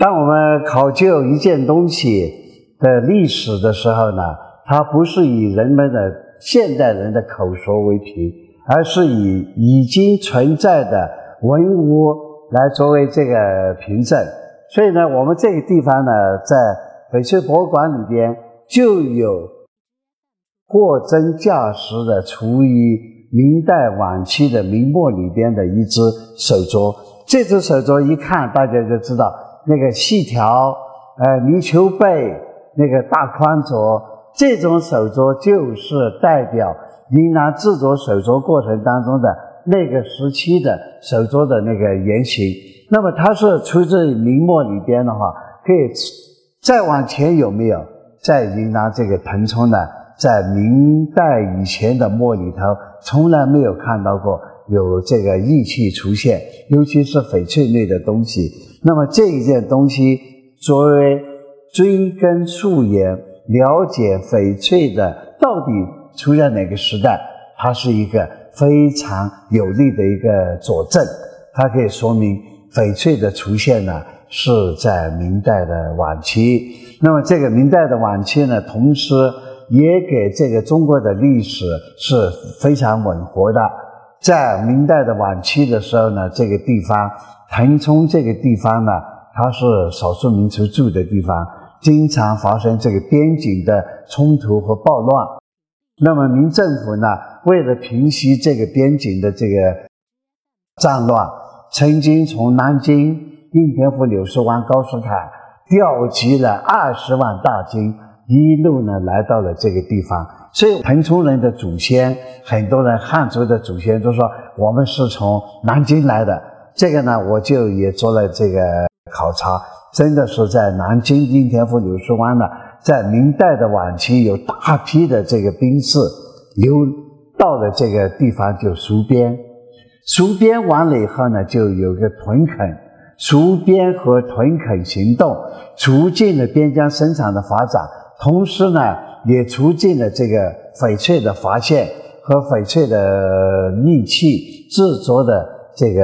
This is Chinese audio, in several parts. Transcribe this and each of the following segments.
当我们考究一件东西的历史的时候呢，它不是以人们的现代人的口说为凭，而是以已经存在的文物来作为这个凭证。所以呢，我们这个地方呢，在翡翠博物馆里边就有货真价实的处于明代晚期的明末里边的一只手镯。这只手镯一看，大家就知道那个细条，呃，泥鳅背，那个大宽镯，这种手镯就是代表云南制作手镯过程当中的那个时期的手镯的那个原型。那么它是出自明末里边的话，可以再往前有没有？在云南这个腾冲呢，在明代以前的末里头，从来没有看到过有这个玉器出现，尤其是翡翠类的东西。那么这一件东西作为追根溯源，了解翡翠的到底出在哪个时代，它是一个非常有力的一个佐证，它可以说明。翡翠的出现呢，是在明代的晚期。那么这个明代的晚期呢，同时也给这个中国的历史是非常吻合的。在明代的晚期的时候呢，这个地方腾冲这个地方呢，它是少数民族住的地方，经常发生这个边境的冲突和暴乱。那么明政府呢，为了平息这个边境的这个战乱。曾经从南京应天府柳树湾高速坎调集了二十万大军，一路呢来到了这个地方。所以腾冲人的祖先，很多人汉族的祖先都说我们是从南京来的。这个呢，我就也做了这个考察，真的是在南京应天府柳树湾呢，在明代的晚期有大批的这个兵士流到了这个地方，就戍边。戍边完了以后呢，就有个屯垦，戍边和屯垦行动促进了边疆生产的发展，同时呢，也促进了这个翡翠的发现和翡翠的利器制作的这个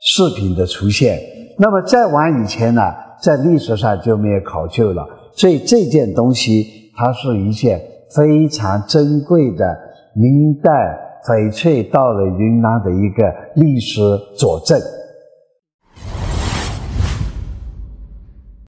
饰品的出现。那么再往以前呢，在历史上就没有考究了，所以这件东西它是一件非常珍贵的明代。翡翠到了云南的一个历史佐证。